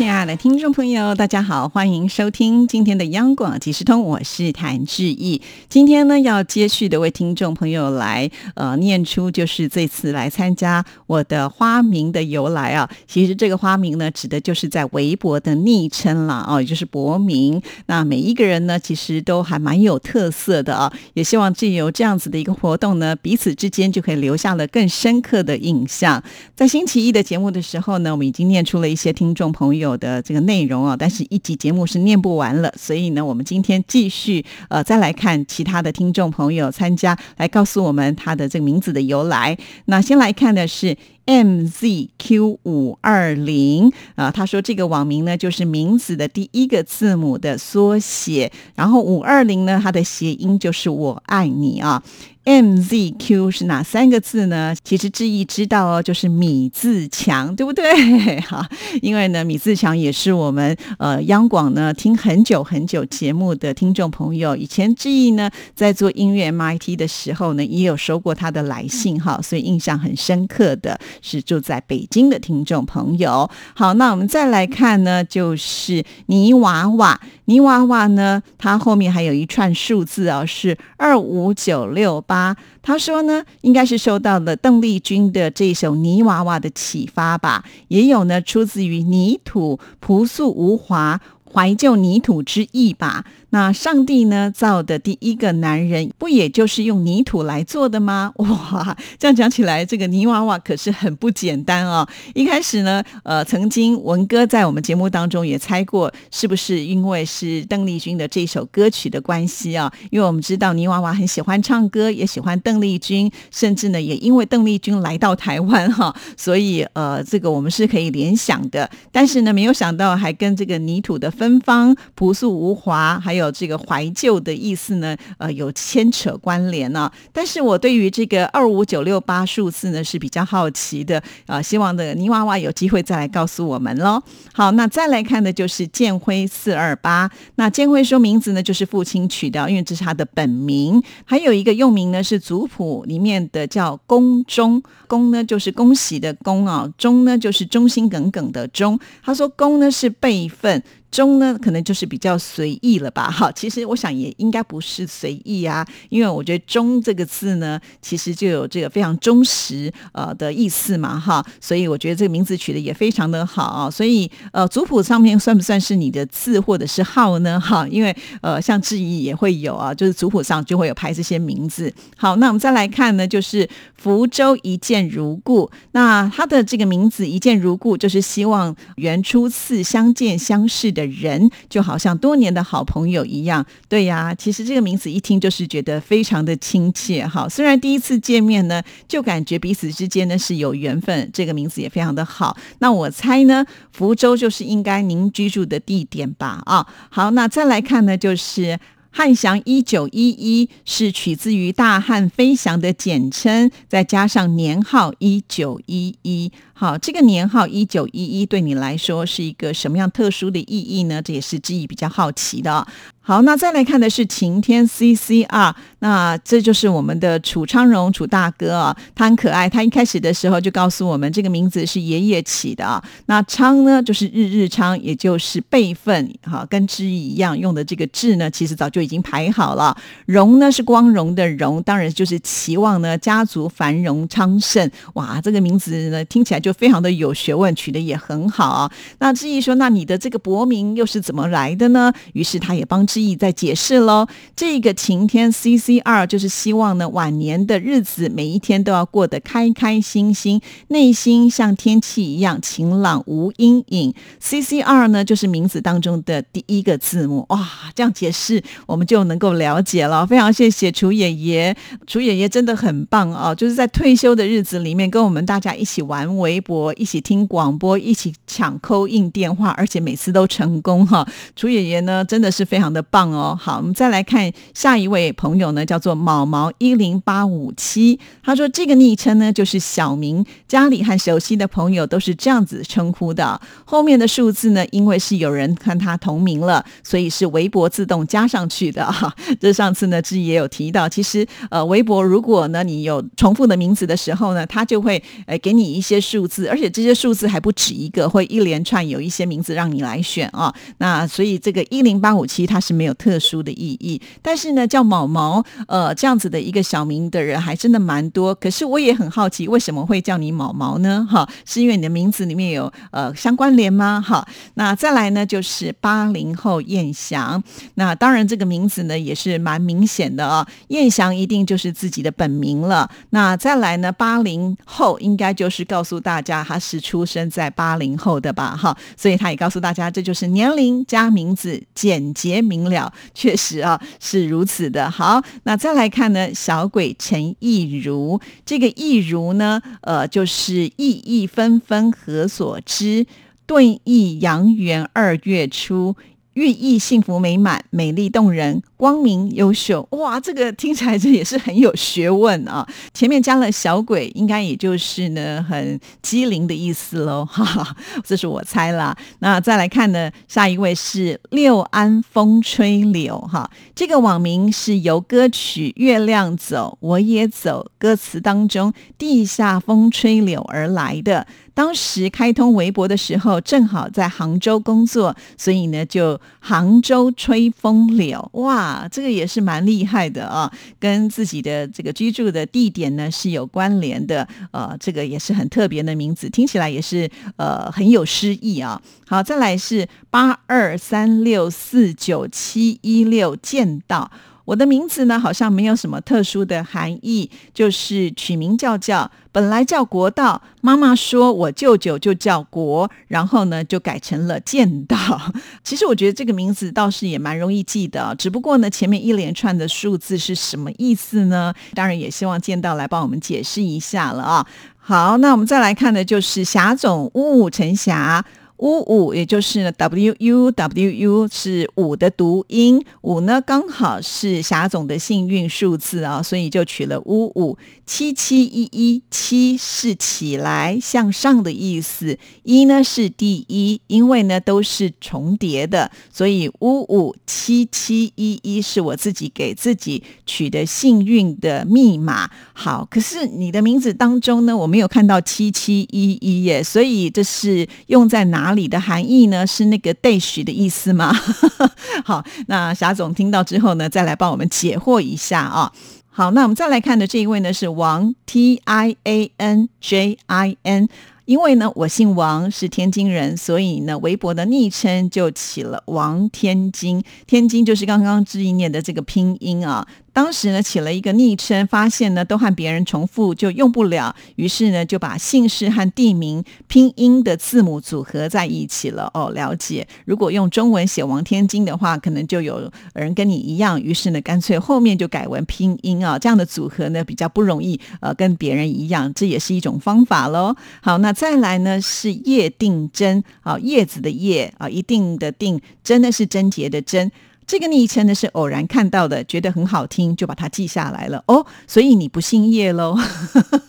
亲爱的听众朋友，大家好，欢迎收听今天的央广即时通，我是谭志毅。今天呢，要接续的为听众朋友来呃念出，就是这次来参加我的花名的由来啊。其实这个花名呢，指的就是在微博的昵称了哦，也就是博名。那每一个人呢，其实都还蛮有特色的啊。也希望借由这样子的一个活动呢，彼此之间就可以留下了更深刻的印象。在星期一的节目的时候呢，我们已经念出了一些听众朋友。我的这个内容啊，但是一集节目是念不完了，所以呢，我们今天继续呃再来看其他的听众朋友参加来告诉我们他的这个名字的由来。那先来看的是 MZQ 五二零啊，他说这个网名呢就是名字的第一个字母的缩写，然后五二零呢它的谐音就是我爱你啊。MZQ 是哪三个字呢？其实志毅知道哦，就是米自强，对不对？哈，因为呢，米自强也是我们呃央广呢听很久很久节目的听众朋友。以前志毅呢在做音乐 MIT 的时候呢，也有收过他的来信哈，所以印象很深刻的是住在北京的听众朋友。好，那我们再来看呢，就是泥娃娃，泥娃娃呢，它后面还有一串数字哦，是二五九六。八，他说呢，应该是受到了邓丽君的这首《泥娃娃》的启发吧，也有呢出自于泥土朴素无华。怀旧泥土之意吧。那上帝呢造的第一个男人，不也就是用泥土来做的吗？哇，这样讲起来，这个泥娃娃可是很不简单哦。一开始呢，呃，曾经文哥在我们节目当中也猜过，是不是因为是邓丽君的这首歌曲的关系啊？因为我们知道泥娃娃很喜欢唱歌，也喜欢邓丽君，甚至呢，也因为邓丽君来到台湾哈，所以呃，这个我们是可以联想的。但是呢，没有想到还跟这个泥土的。芬芳、朴素无华，还有这个怀旧的意思呢，呃，有牵扯关联呢。但是我对于这个二五九六八数字呢是比较好奇的啊，希望的泥娃娃有机会再来告诉我们喽。好，那再来看的就是建辉四二八。那建辉说名字呢就是父亲取的，因为这是他的本名。还有一个用名呢是族谱里面的叫恭忠，恭呢就是恭喜的恭啊，忠呢就是忠心耿耿的忠。他说恭呢是辈分。忠呢，可能就是比较随意了吧？哈，其实我想也应该不是随意啊，因为我觉得“忠”这个字呢，其实就有这个非常忠实呃的意思嘛，哈，所以我觉得这个名字取得也非常的好啊。所以呃，族谱上面算不算是你的字或者是号呢？哈，因为呃，像质疑也会有啊，就是族谱上就会有排这些名字。好，那我们再来看呢，就是福州一见如故，那他的这个名字一见如故，就是希望原初次相见相识的。的人就好像多年的好朋友一样，对呀，其实这个名字一听就是觉得非常的亲切哈。虽然第一次见面呢，就感觉彼此之间呢是有缘分，这个名字也非常的好。那我猜呢，福州就是应该您居住的地点吧？啊，好，那再来看呢，就是汉翔一九一一是取自于大汉飞翔的简称，再加上年号一九一一。好，这个年号一九一一对你来说是一个什么样特殊的意义呢？这也是志毅比较好奇的。好，那再来看的是晴天 CCR，那这就是我们的楚昌荣楚大哥啊，他很可爱。他一开始的时候就告诉我们，这个名字是爷爷起的啊。那昌呢，就是日日昌，也就是辈分，哈，跟志毅一样用的这个志呢，其实早就已经排好了。荣呢是光荣的荣，当然就是期望呢家族繁荣昌盛。哇，这个名字呢听起来就。非常的有学问，取得也很好啊。那志毅说：“那你的这个博名又是怎么来的呢？”于是他也帮志意在解释喽。这个晴天 C C 二就是希望呢晚年的日子每一天都要过得开开心心，内心像天气一样晴朗无阴影。C C 二呢就是名字当中的第一个字母。哇，这样解释我们就能够了解了。非常谢谢楚爷爷，楚爷爷真的很棒啊！就是在退休的日子里面跟我们大家一起玩微。博一起听广播，一起抢扣印电话，而且每次都成功哈！楚爷爷呢，真的是非常的棒哦。好，我们再来看下一位朋友呢，叫做毛毛一零八五七，他说这个昵称呢就是小名，家里和熟悉的朋友都是这样子称呼的。后面的数字呢，因为是有人和他同名了，所以是微博自动加上去的哈。这上次呢，志毅也有提到，其实呃，微博如果呢你有重复的名字的时候呢，他就会呃给你一些数字，而且这些数字还不止一个，会一连串有一些名字让你来选啊。那所以这个一零八五七它是是没有特殊的意义，但是呢，叫毛毛呃这样子的一个小名的人还真的蛮多。可是我也很好奇，为什么会叫你毛毛呢？哈，是因为你的名字里面有呃相关联吗？哈，那再来呢，就是八零后燕翔，那当然这个名字呢也是蛮明显的啊，燕翔一定就是自己的本名了。那再来呢，八零后应该就是告诉大家他是出生在八零后的吧？哈，所以他也告诉大家这就是年龄加名字，简洁明了，确实啊是如此的。好，那再来看呢，小鬼陈亦如，这个亦如呢，呃，就是意意纷纷何所知？顿意阳元二月初。寓意幸福美满、美丽动人、光明优秀。哇，这个听起来这也是很有学问啊！前面加了小鬼，应该也就是呢很机灵的意思喽，哈哈，这是我猜啦。那再来看呢，下一位是六安风吹柳，哈，这个网名是由歌曲《月亮走我也走》歌词当中“地下风吹柳”而来的。当时开通微博的时候，正好在杭州工作，所以呢，就杭州吹风柳，哇，这个也是蛮厉害的啊，跟自己的这个居住的地点呢是有关联的，呃，这个也是很特别的名字，听起来也是呃很有诗意啊。好，再来是八二三六四九七一六见到。我的名字呢，好像没有什么特殊的含义，就是取名叫叫，本来叫国道，妈妈说我舅舅就叫国，然后呢就改成了剑道。其实我觉得这个名字倒是也蛮容易记的，只不过呢前面一连串的数字是什么意思呢？当然也希望剑道来帮我们解释一下了啊。好，那我们再来看的就是霞总乌五陈霞。五五，也就是，W U W U 是五的读音，五呢刚好是霞总的幸运数字啊，所以就取了五五。七七一一，七是起来向上的意思，一呢是第一，因为呢都是重叠的，所以五五七七一一是我自己给自己取的幸运的密码。好，可是你的名字当中呢，我没有看到七七一一耶，所以这是用在哪？里的含义呢？是那个 dash 的意思吗？好，那霞总听到之后呢，再来帮我们解惑一下啊。好，那我们再来看的这一位呢，是王 T I A N J I N。因为呢，我姓王，是天津人，所以呢，微博的昵称就起了王天津。天津就是刚刚志毅念的这个拼音啊。当时呢，起了一个昵称，发现呢都和别人重复，就用不了，于是呢就把姓氏和地名拼音的字母组合在一起了。哦，了解。如果用中文写王天津的话，可能就有人跟你一样，于是呢干脆后面就改为拼音啊，这样的组合呢比较不容易呃跟别人一样，这也是一种方法喽。好，那再来呢是叶定真啊，叶子的叶啊，一定的定，真的是贞洁的贞。这个昵称呢是偶然看到的，觉得很好听，就把它记下来了哦。所以你不姓叶喽？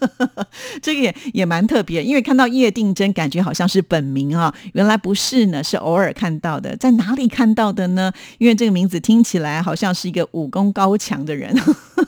这个也也蛮特别，因为看到叶定真，感觉好像是本名啊，原来不是呢，是偶尔看到的。在哪里看到的呢？因为这个名字听起来好像是一个武功高强的人，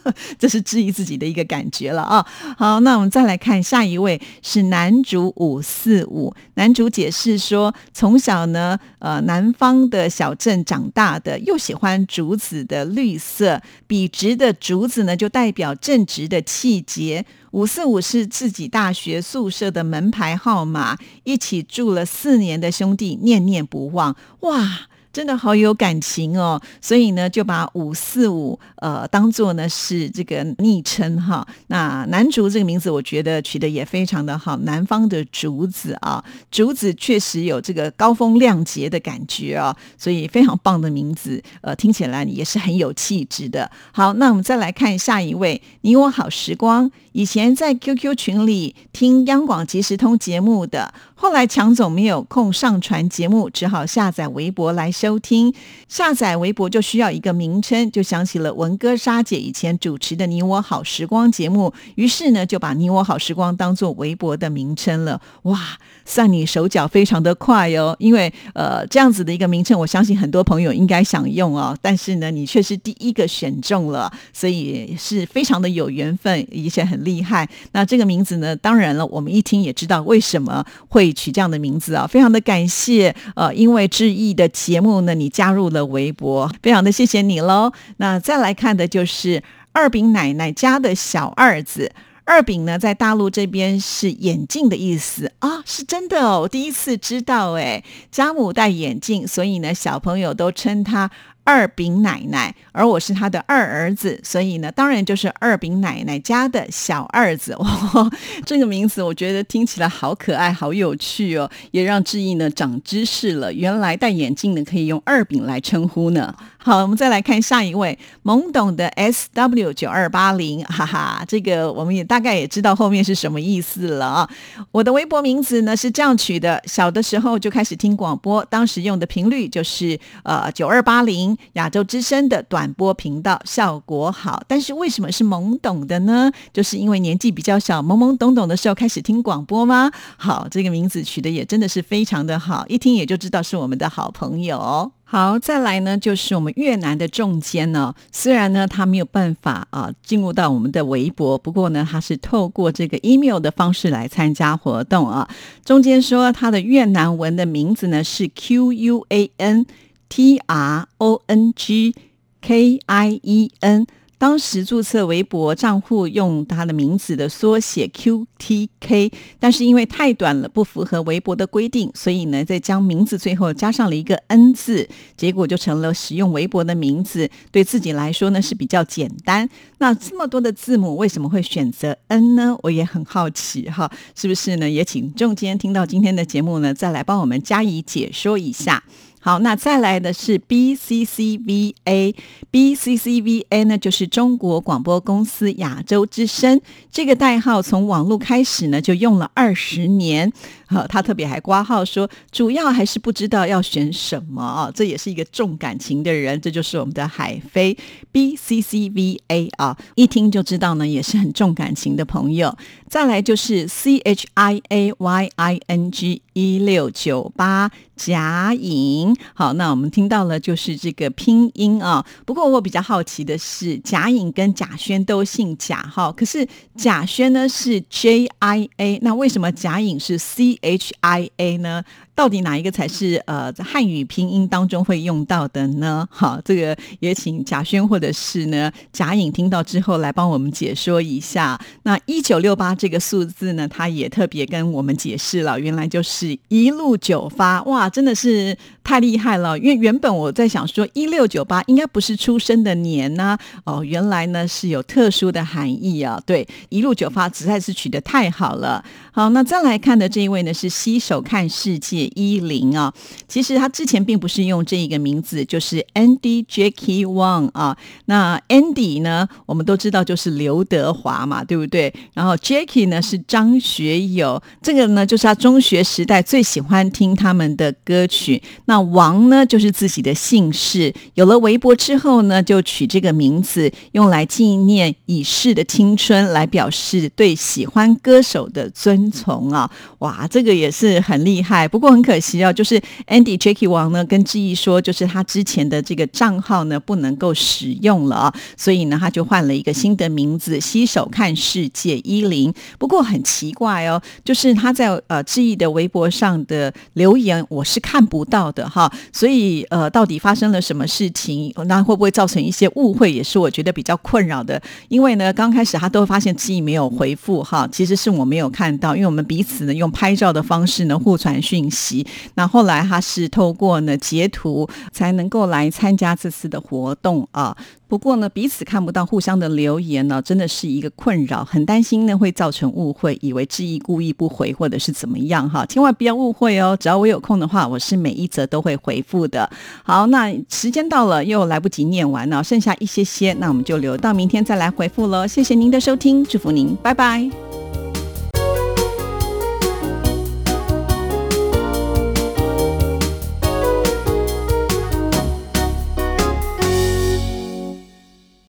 这是质疑自己的一个感觉了啊。好，那我们再来看下一位是男主五四五，男主解释说，从小呢，呃，南方的小镇长大的，又。喜欢竹子的绿色，笔直的竹子呢，就代表正直的气节。五四五是自己大学宿舍的门牌号码，一起住了四年的兄弟念念不忘。哇！真的好有感情哦，所以呢，就把五四五呃当做呢是这个昵称哈。那南竹这个名字，我觉得取得也非常的好，南方的竹子啊，竹子确实有这个高风亮节的感觉啊，所以非常棒的名字，呃，听起来也是很有气质的。好，那我们再来看下一位，你我好时光，以前在 QQ 群里听央广即时通节目的，后来强总没有空上传节目，只好下载微博来。收听。下载微博就需要一个名称，就想起了文哥莎姐以前主持的《你我好时光》节目，于是呢就把《你我好时光》当做微博的名称了。哇，算你手脚非常的快哦，因为呃这样子的一个名称，我相信很多朋友应该想用哦，但是呢你却是第一个选中了，所以是非常的有缘分，而且很厉害。那这个名字呢，当然了，我们一听也知道为什么会取这样的名字啊，非常的感谢呃，因为志毅的节目呢，你加入了。微博，非常的谢谢你喽。那再来看的就是二饼奶奶家的小二子。二饼呢，在大陆这边是眼镜的意思啊，是真的哦，我第一次知道哎。家母戴眼镜，所以呢，小朋友都称他。二饼奶奶，而我是他的二儿子，所以呢，当然就是二饼奶奶家的小二子。哇，这个名字我觉得听起来好可爱、好有趣哦，也让志毅呢长知识了。原来戴眼镜呢可以用二饼来称呼呢。好，我们再来看下一位懵懂的 S W 九二八零，哈哈，这个我们也大概也知道后面是什么意思了啊。我的微博名字呢是这样取的，小的时候就开始听广播，当时用的频率就是呃九二八零。亚洲之声的短波频道效果好，但是为什么是懵懂的呢？就是因为年纪比较小，懵懵懂懂的时候开始听广播吗？好，这个名字取得也真的是非常的好，一听也就知道是我们的好朋友。好，再来呢，就是我们越南的中间呢，虽然呢他没有办法啊进入到我们的微博，不过呢他是透过这个 email 的方式来参加活动啊。中间说他的越南文的名字呢是 Q U A N。T R O N G K I E N，当时注册微博账户用他的名字的缩写 Q T K，但是因为太短了，不符合微博的规定，所以呢，再将名字最后加上了一个 N 字，结果就成了使用微博的名字。对自己来说呢是比较简单。那这么多的字母为什么会选择 N 呢？我也很好奇哈，是不是呢？也请众今天听到今天的节目呢，再来帮我们加以解说一下。好，那再来的是 B C C V A，B C C V A 呢，就是中国广播公司亚洲之声这个代号，从网络开始呢，就用了二十年。好，他特别还挂号说，主要还是不知道要选什么啊，这也是一个重感情的人，这就是我们的海飞 B C C V A 啊，一听就知道呢，也是很重感情的朋友。再来就是 C H I A Y I N G 一六九八。贾颖，好，那我们听到了就是这个拼音啊。不过我比较好奇的是，贾颖跟贾轩都姓贾哈，可是贾轩呢是 J I A，那为什么贾颖是 C H I A 呢？到底哪一个才是呃汉语拼音当中会用到的呢？好，这个也请贾轩或者是呢贾颖听到之后来帮我们解说一下。那一九六八这个数字呢，他也特别跟我们解释了，原来就是一路九发，哇，真的是太厉害了！因为原本我在想说一六九八应该不是出生的年呢，哦，原来呢是有特殊的含义啊。对，一路九发实在是取得太好了。好，那再来看的这一位呢是洗手看世界。一零啊，其实他之前并不是用这一个名字，就是 Andy Jackie Wang 啊。那 Andy 呢，我们都知道就是刘德华嘛，对不对？然后 Jackie 呢是张学友，这个呢就是他中学时代最喜欢听他们的歌曲。那那王呢就是自己的姓氏，有了微博之后呢，就取这个名字，用来纪念已逝的青春，来表示对喜欢歌手的尊崇啊。哇，这个也是很厉害。不过。很可惜啊，就是 Andy Jackie 王呢跟志毅说，就是他之前的这个账号呢不能够使用了啊，所以呢他就换了一个新的名字，洗手看世界一零。不过很奇怪哦，就是他在呃志毅的微博上的留言我是看不到的哈，所以呃到底发生了什么事情？那会不会造成一些误会？也是我觉得比较困扰的。因为呢刚开始他都发现自己没有回复哈，其实是我没有看到，因为我们彼此呢用拍照的方式呢互传讯息。那后来他是透过呢截图才能够来参加这次的活动啊。不过呢，彼此看不到互相的留言呢，真的是一个困扰，很担心呢会造成误会，以为质疑故意不回或者是怎么样哈，千万不要误会哦。只要我有空的话，我是每一则都会回复的。好，那时间到了又来不及念完了，剩下一些些，那我们就留到明天再来回复喽。谢谢您的收听，祝福您，拜拜。